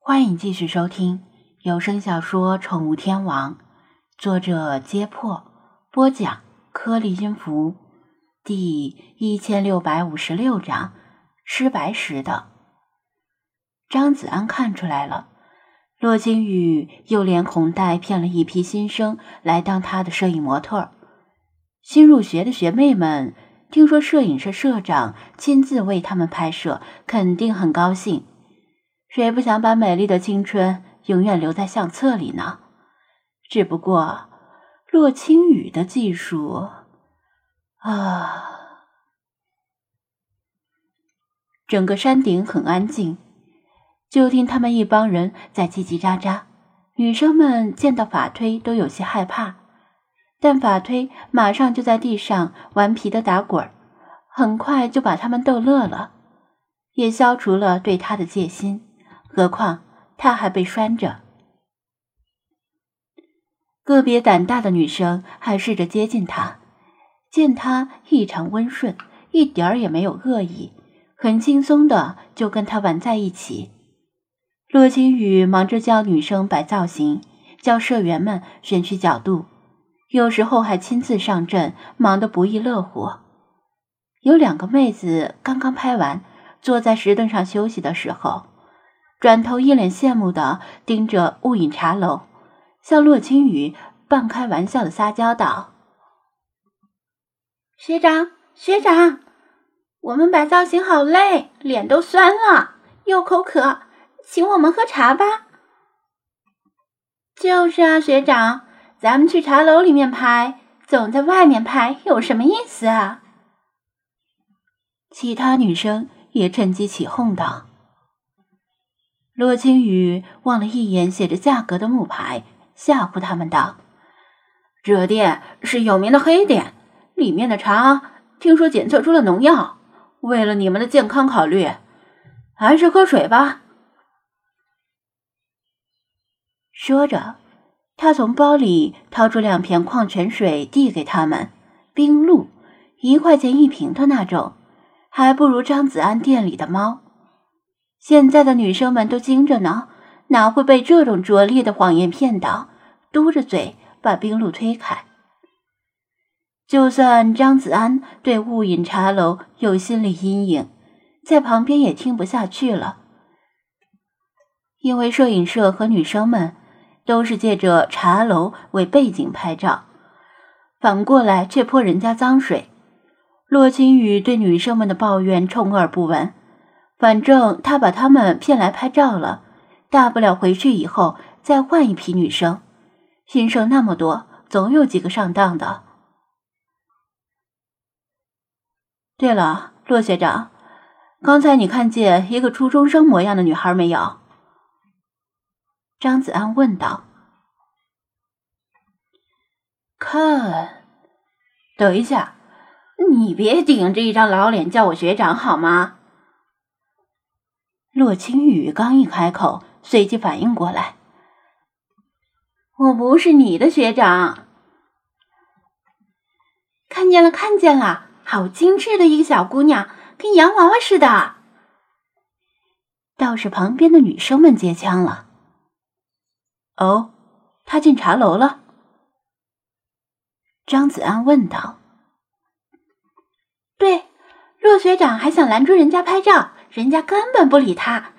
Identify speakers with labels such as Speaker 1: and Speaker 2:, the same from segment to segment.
Speaker 1: 欢迎继续收听有声小说《宠物天王》，作者：揭破，播讲：颗粒音符，第一千六百五十六章：吃白食的。张子安看出来了，骆金宇又连哄带骗了一批新生来当他的摄影模特。新入学的学妹们听说摄影社社长亲自为他们拍摄，肯定很高兴。谁不想把美丽的青春永远留在相册里呢？只不过，洛青雨的技术啊，整个山顶很安静，就听他们一帮人在叽叽喳喳。女生们见到法推都有些害怕，但法推马上就在地上顽皮的打滚很快就把他们逗乐了，也消除了对他的戒心。何况他还被拴着，个别胆大的女生还试着接近他，见他异常温顺，一点儿也没有恶意，很轻松的就跟他玩在一起。骆金宇忙着教女生摆造型，教社员们选取角度，有时候还亲自上阵，忙得不亦乐乎。有两个妹子刚刚拍完，坐在石凳上休息的时候。转头一脸羡慕的盯着雾隐茶楼，向洛青雨半开玩笑的撒娇道：“
Speaker 2: 学长，学长，我们摆造型好累，脸都酸了，又口渴，请我们喝茶吧。”“就是啊，学长，咱们去茶楼里面拍，总在外面拍有什么意思啊？”
Speaker 1: 其他女生也趁机起哄道。骆青雨望了一眼写着价格的木牌，吓唬他们道：“
Speaker 2: 这店是有名的黑店，里面的茶听说检测出了农药。为了你们的健康考虑，还是喝水吧。”
Speaker 1: 说着，他从包里掏出两瓶矿泉水递给他们，冰露，一块钱一瓶的那种，还不如张子安店里的猫。现在的女生们都精着呢，哪会被这种拙劣的谎言骗到？嘟着嘴把冰露推开。就算张子安对雾隐茶楼有心理阴影，在旁边也听不下去了。因为摄影社和女生们都是借着茶楼为背景拍照，反过来却泼人家脏水。骆金宇对女生们的抱怨充耳不闻。反正他把他们骗来拍照了，大不了回去以后再换一批女生。新生那么多，总有几个上当的。对了，骆学长，刚才你看见一个初中生模样的女孩没有？张子安问道。
Speaker 2: 看，等一下，你别顶着一张老脸叫我学长好吗？
Speaker 1: 洛青雨刚一开口，随即反应过来：“
Speaker 2: 我不是你的学长。”看见了，看见了，好精致的一个小姑娘，跟洋娃娃似的。
Speaker 1: 倒是旁边的女生们接枪了：“
Speaker 3: 哦，她进茶楼了？”
Speaker 1: 张子安问道。
Speaker 2: “对，骆学长还想拦住人家拍照。”人家根本不理他，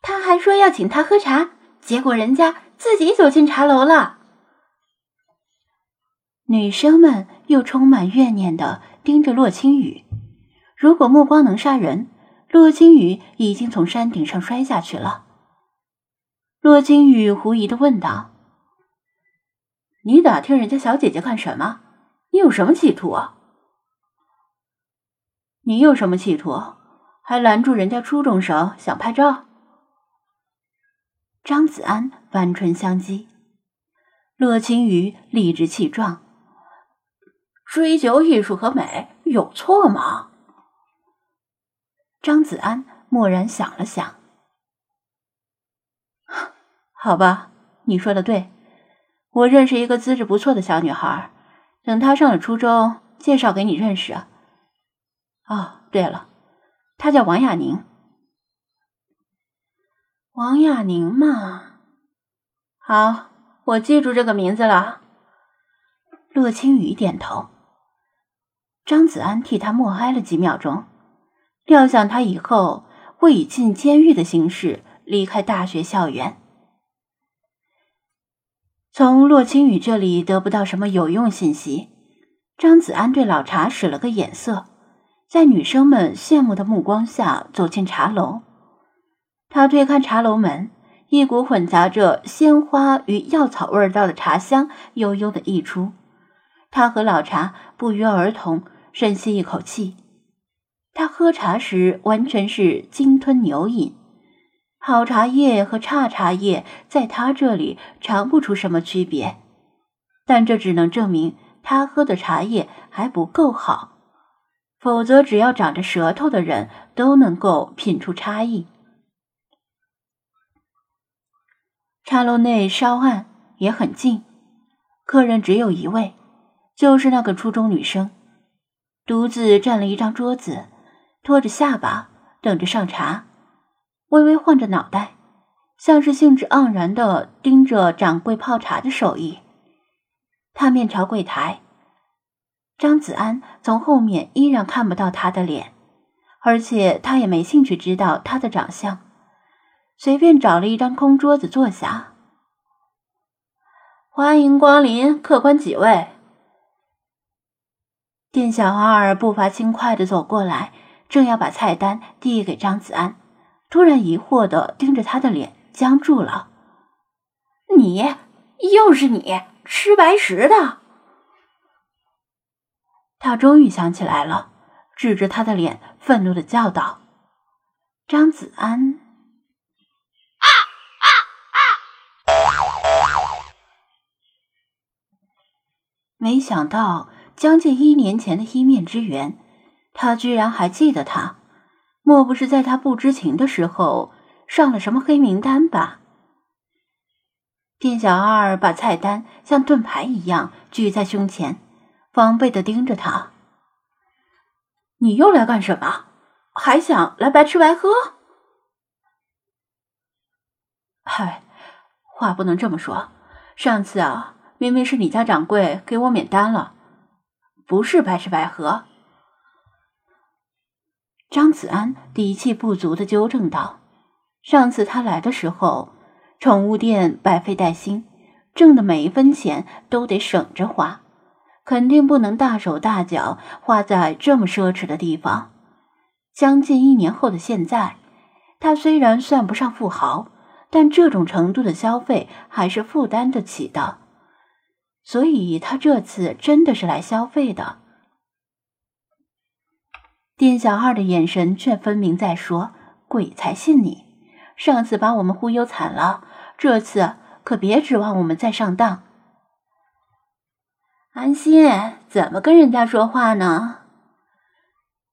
Speaker 2: 他还说要请他喝茶，结果人家自己走进茶楼了。
Speaker 1: 女生们又充满怨念的盯着洛青雨，如果目光能杀人，洛青雨已经从山顶上摔下去了。洛青雨狐疑的问道：“
Speaker 3: 你打听人家小姐姐干什么？你有什么企图啊？你有什么企图？”还拦住人家初中生想拍照？
Speaker 1: 张子安弯唇相讥，乐青雨理直气壮：“
Speaker 2: 追求艺术和美有错吗？”
Speaker 1: 张子安默然想了想：“
Speaker 3: 好吧，你说的对，我认识一个资质不错的小女孩，等她上了初中，介绍给你认识。哦，对了。她叫王亚宁。
Speaker 1: 王亚宁嘛，好，我记住这个名字了。
Speaker 3: 洛青雨点头。张子安替他默哀了几秒钟，料想他以后会以进监狱的形式离开大学校园。从洛青雨这里得不到什么有用信息，张子安对老茶使了个眼色，在女生们羡慕的目光下走进茶楼。他推开茶楼门，一股混杂着鲜花与药草味道的茶香悠悠的溢出。他和老茶不约而同深吸一口气。他喝茶时完全是鲸吞牛饮。好茶叶和差茶叶在他这里尝不出什么区别，但这只能证明他喝的茶叶还不够好，否则只要长着舌头的人都能够品出差异。茶楼内稍暗，也很静，客人只有一位，就是那个初中女生，独自占了一张桌子，托着下巴等着上茶。微微晃着脑袋，像是兴致盎然的盯着掌柜泡茶的手艺。他面朝柜台，张子安从后面依然看不到他的脸，而且他也没兴趣知道他的长相，随便找了一张空桌子坐下。
Speaker 1: 欢迎光临，客官几位？
Speaker 3: 店小二步伐轻快的走过来，正要把菜单递给张子安。突然疑惑的盯着他的脸，僵住了。
Speaker 2: 你又是你吃白食的？
Speaker 3: 他终于想起来了，指着他的脸，愤怒的叫道：“张子安！”啊啊啊！没想到将近一年前的一面之缘，他居然还记得他。莫不是在他不知情的时候上了什么黑名单吧？店小二把菜单像盾牌一样举在胸前，防备的盯着他。
Speaker 2: 你又来干什么？还想来白吃白喝？
Speaker 3: 嗨，话不能这么说。上次啊，明明是你家掌柜给我免单了，不是白吃白喝。张子安底气不足的纠正道：“上次他来的时候，宠物店百废待兴，挣的每一分钱都得省着花，肯定不能大手大脚花在这么奢侈的地方。将近一年后的现在，他虽然算不上富豪，但这种程度的消费还是负担得起的。所以，他这次真的是来消费的。”店小二的眼神却分明在说：“鬼才信你！上次把我们忽悠惨了，这次可别指望我们再上当。”
Speaker 2: 安心，怎么跟人家说话呢？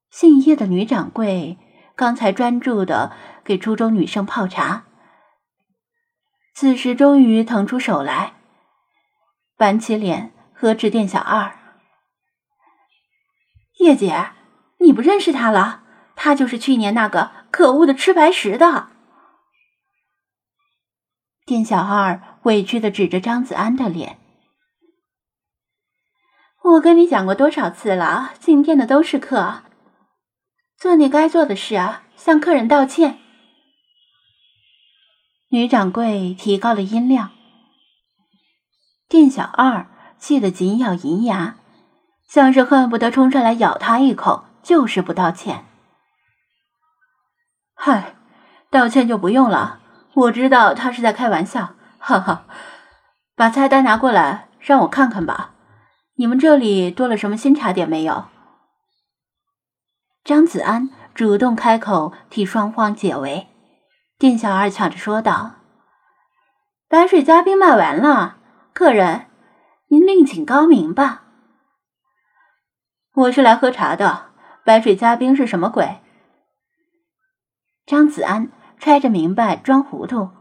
Speaker 3: 姓叶的女掌柜刚才专注的给初中女生泡茶，此时终于腾出手来，板起脸呵斥店小二：“
Speaker 2: 叶姐。”你不认识他了？他就是去年那个可恶的吃白食的。
Speaker 3: 店小二委屈的指着张子安的脸：“
Speaker 2: 我跟你讲过多少次了，进店的都是客，做你该做的事啊，向客人道歉。”
Speaker 3: 女掌柜提高了音量。店小二气得紧咬银牙，像是恨不得冲上来咬他一口。就是不道歉。嗨，道歉就不用了。我知道他是在开玩笑，哈哈。把菜单拿过来，让我看看吧。你们这里多了什么新茶点没有？张子安主动开口替双方解围。店小二抢着说道：“
Speaker 2: 白水嘉宾卖完了，客人您另请高明吧。
Speaker 3: 我是来喝茶的。”白水嘉宾是什么鬼？张子安揣着明白装糊涂。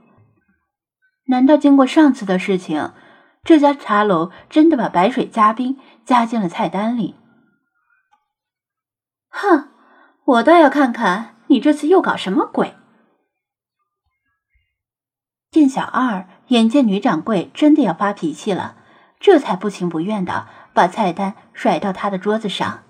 Speaker 3: 难道经过上次的事情，这家茶楼真的把白水加冰加进了菜单里？
Speaker 2: 哼，我倒要看看你这次又搞什么鬼！
Speaker 3: 店小二眼见女掌柜真的要发脾气了，这才不情不愿的把菜单甩到他的桌子上。